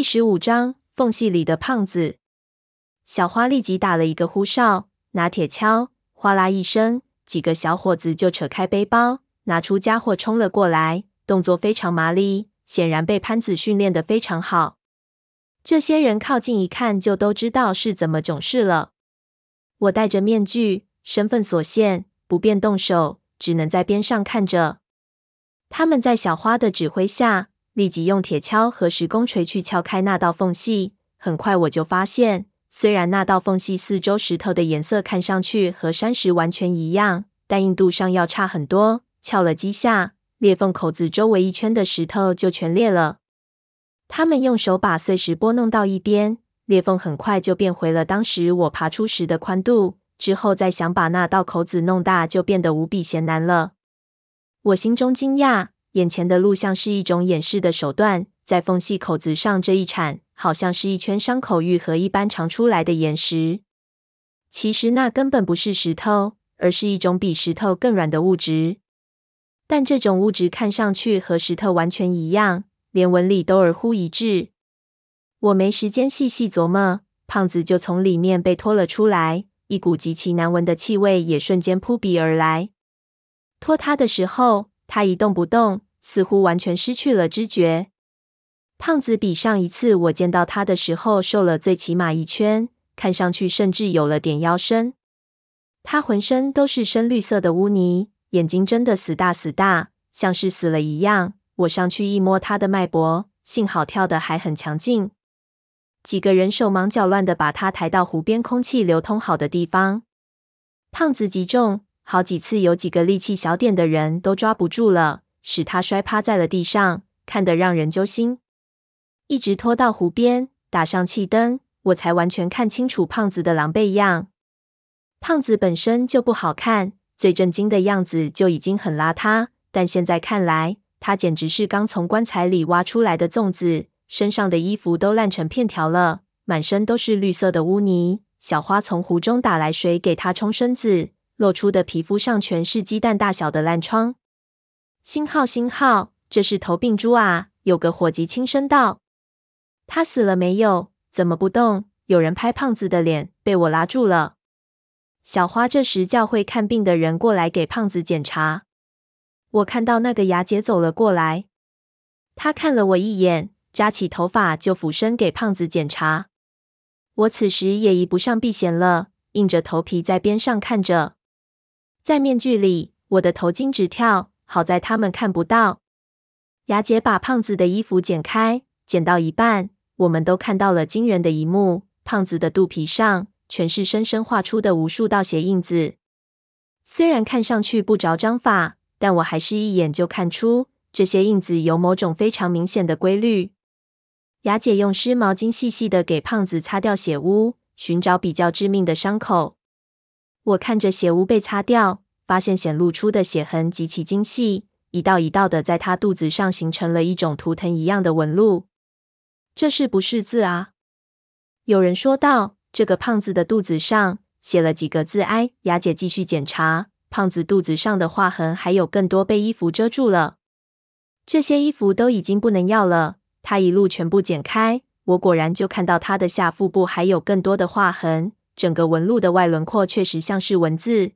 第十五章，缝隙里的胖子。小花立即打了一个呼哨，拿铁锹，哗啦一声，几个小伙子就扯开背包，拿出家伙冲了过来，动作非常麻利，显然被潘子训练的非常好。这些人靠近一看，就都知道是怎么种事了。我戴着面具，身份所限，不便动手，只能在边上看着。他们在小花的指挥下，立即用铁锹和石工锤去撬开那道缝隙。很快我就发现，虽然那道缝隙四周石头的颜色看上去和山石完全一样，但硬度上要差很多。撬了几下，裂缝口子周围一圈的石头就全裂了。他们用手把碎石拨弄到一边，裂缝很快就变回了当时我爬出时的宽度。之后再想把那道口子弄大，就变得无比艰难了。我心中惊讶，眼前的路像是一种掩饰的手段，在缝隙口子上这一铲，好像是一圈伤口愈合一般长出来的岩石。其实那根本不是石头，而是一种比石头更软的物质。但这种物质看上去和石头完全一样，连纹理都二乎一致。我没时间细细琢磨，胖子就从里面被拖了出来，一股极其难闻的气味也瞬间扑鼻而来。拖他的时候，他一动不动，似乎完全失去了知觉。胖子比上一次我见到他的时候瘦了最起码一圈，看上去甚至有了点腰身。他浑身都是深绿色的污泥，眼睛睁得死大死大，像是死了一样。我上去一摸他的脉搏，幸好跳得还很强劲。几个人手忙脚乱地把他抬到湖边空气流通好的地方。胖子极重。好几次，有几个力气小点的人都抓不住了，使他摔趴在了地上，看得让人揪心。一直拖到湖边，打上气灯，我才完全看清楚胖子的狼狈样。胖子本身就不好看，最震惊的样子就已经很邋遢，但现在看来，他简直是刚从棺材里挖出来的粽子，身上的衣服都烂成片条了，满身都是绿色的污泥。小花从湖中打来水给他冲身子。露出的皮肤上全是鸡蛋大小的烂疮。星号，星号，这是头病猪啊！有个伙计轻声道：“他死了没有？怎么不动？”有人拍胖子的脸，被我拉住了。小花这时叫会看病的人过来给胖子检查。我看到那个牙姐走了过来，她看了我一眼，扎起头发就俯身给胖子检查。我此时也移不上避嫌了，硬着头皮在边上看着。在面具里，我的头巾直跳。好在他们看不到。雅姐把胖子的衣服剪开，剪到一半，我们都看到了惊人的一幕：胖子的肚皮上全是深深画出的无数道血印子。虽然看上去不着章法，但我还是一眼就看出这些印子有某种非常明显的规律。雅姐用湿毛巾细细的给胖子擦掉血污，寻找比较致命的伤口。我看着血污被擦掉，发现显露出的血痕极其精细，一道一道的在他肚子上形成了一种图腾一样的纹路。这是不是字啊？有人说道。这个胖子的肚子上写了几个字：“哎。”雅姐继续检查，胖子肚子上的划痕还有更多被衣服遮住了。这些衣服都已经不能要了。他一路全部剪开，我果然就看到他的下腹部还有更多的划痕。整个纹路的外轮廓确实像是文字，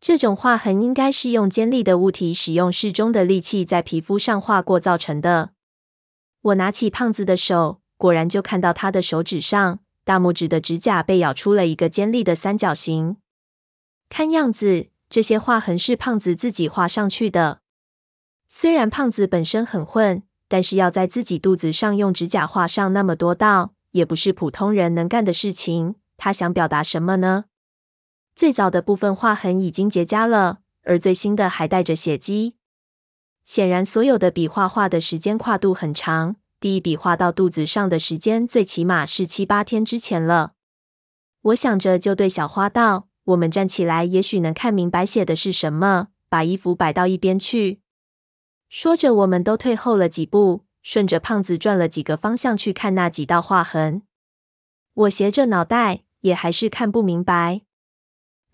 这种划痕应该是用尖利的物体使用适中的力气在皮肤上划过造成的。我拿起胖子的手，果然就看到他的手指上，大拇指的指甲被咬出了一个尖利的三角形。看样子，这些划痕是胖子自己画上去的。虽然胖子本身很混，但是要在自己肚子上用指甲画上那么多道，也不是普通人能干的事情。他想表达什么呢？最早的部分划痕已经结痂了，而最新的还带着血迹。显然，所有的笔画画的时间跨度很长。第一笔画到肚子上的时间，最起码是七八天之前了。我想着，就对小花道：“我们站起来，也许能看明白写的是什么。”把衣服摆到一边去。说着，我们都退后了几步，顺着胖子转了几个方向去看那几道划痕。我斜着脑袋。也还是看不明白，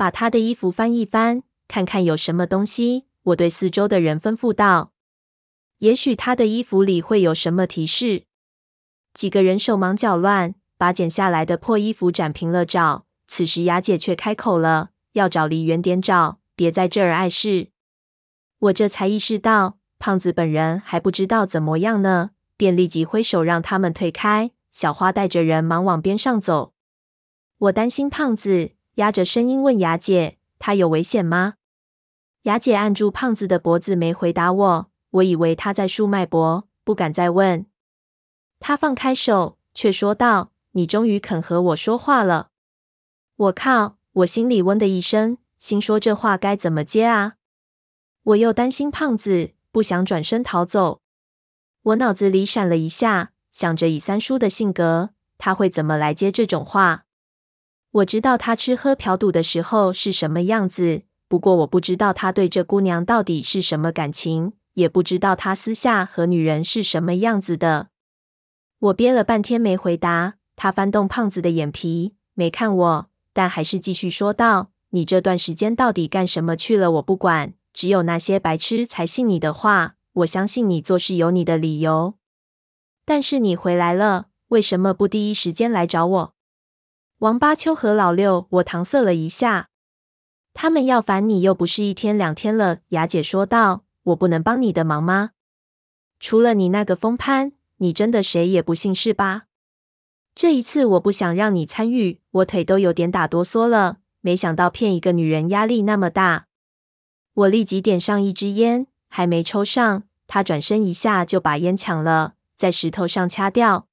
把他的衣服翻一翻，看看有什么东西。我对四周的人吩咐道：“也许他的衣服里会有什么提示。”几个人手忙脚乱，把剪下来的破衣服展平了找。此时雅姐却开口了：“要找离远点找，别在这儿碍事。”我这才意识到，胖子本人还不知道怎么样呢，便立即挥手让他们退开。小花带着人忙往边上走。我担心胖子，压着声音问雅姐：“他有危险吗？”雅姐按住胖子的脖子，没回答我。我以为他在数脉搏，不敢再问。他放开手，却说道：“你终于肯和我说话了。”我靠！我心里嗡的一声，心说这话该怎么接啊？我又担心胖子，不想转身逃走。我脑子里闪了一下，想着以三叔的性格，他会怎么来接这种话？我知道他吃喝嫖赌的时候是什么样子，不过我不知道他对这姑娘到底是什么感情。也不知道他私下和女人是什么样子的。我憋了半天没回答。他翻动胖子的眼皮，没看我，但还是继续说道：“你这段时间到底干什么去了？我不管，只有那些白痴才信你的话。我相信你做事有你的理由。但是你回来了，为什么不第一时间来找我？”王八秋和老六，我搪塞了一下。他们要烦你又不是一天两天了。雅姐说道。我不能帮你的忙吗？除了你那个疯潘，你真的谁也不信是吧？这一次我不想让你参与，我腿都有点打哆嗦了。没想到骗一个女人压力那么大。我立即点上一支烟，还没抽上，他转身一下就把烟抢了，在石头上掐掉。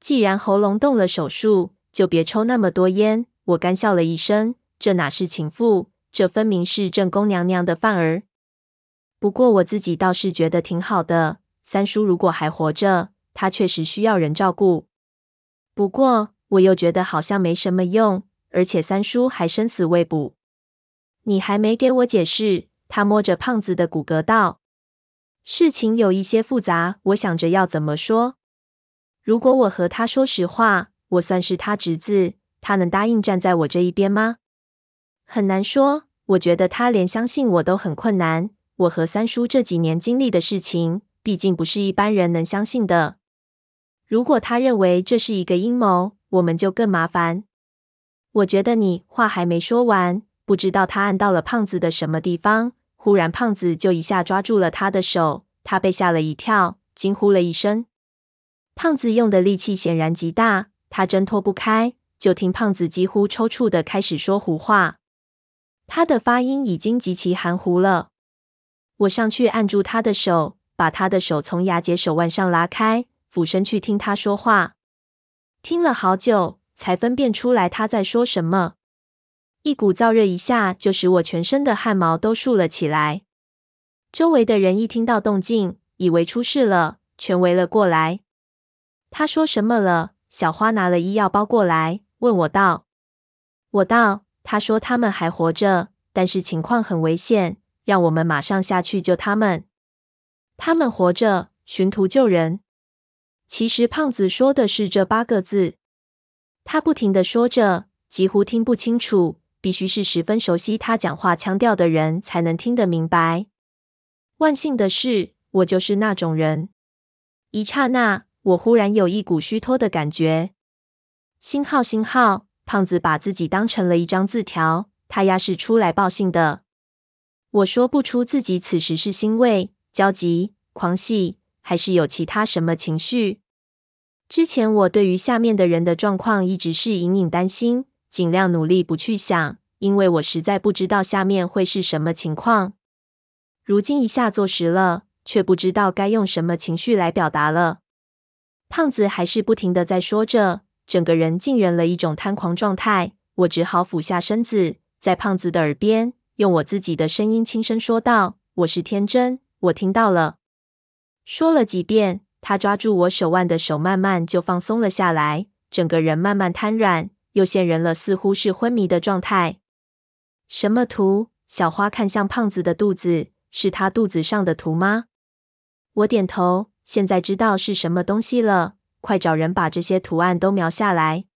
既然喉咙动了手术，就别抽那么多烟。我干笑了一声，这哪是情妇，这分明是正宫娘娘的范儿。不过我自己倒是觉得挺好的。三叔如果还活着，他确实需要人照顾。不过我又觉得好像没什么用，而且三叔还生死未卜。你还没给我解释。他摸着胖子的骨骼道：“事情有一些复杂，我想着要怎么说。如果我和他说实话，我算是他侄子，他能答应站在我这一边吗？很难说。我觉得他连相信我都很困难。”我和三叔这几年经历的事情，毕竟不是一般人能相信的。如果他认为这是一个阴谋，我们就更麻烦。我觉得你话还没说完，不知道他按到了胖子的什么地方，忽然胖子就一下抓住了他的手，他被吓了一跳，惊呼了一声。胖子用的力气显然极大，他挣脱不开，就听胖子几乎抽搐的开始说胡话，他的发音已经极其含糊了。我上去按住他的手，把他的手从雅姐手腕上拉开，俯身去听他说话。听了好久，才分辨出来他在说什么。一股燥热一下就使我全身的汗毛都竖了起来。周围的人一听到动静，以为出事了，全围了过来。他说什么了？小花拿了医药包过来，问我道。我道，他说他们还活着，但是情况很危险。让我们马上下去救他们。他们活着，寻途救人。其实胖子说的是这八个字。他不停的说着，几乎听不清楚，必须是十分熟悉他讲话腔调的人才能听得明白。万幸的是，我就是那种人。一刹那，我忽然有一股虚脱的感觉。星号，星号，胖子把自己当成了一张字条，他压是出来报信的。我说不出自己此时是欣慰、焦急、狂喜，还是有其他什么情绪。之前我对于下面的人的状况一直是隐隐担心，尽量努力不去想，因为我实在不知道下面会是什么情况。如今一下坐实了，却不知道该用什么情绪来表达了。胖子还是不停的在说着，整个人浸染了一种瘫狂状态。我只好俯下身子，在胖子的耳边。用我自己的声音轻声说道：“我是天真，我听到了。”说了几遍，他抓住我手腕的手慢慢就放松了下来，整个人慢慢瘫软，又陷入了似乎是昏迷的状态。什么图？小花看向胖子的肚子，是他肚子上的图吗？我点头，现在知道是什么东西了。快找人把这些图案都描下来。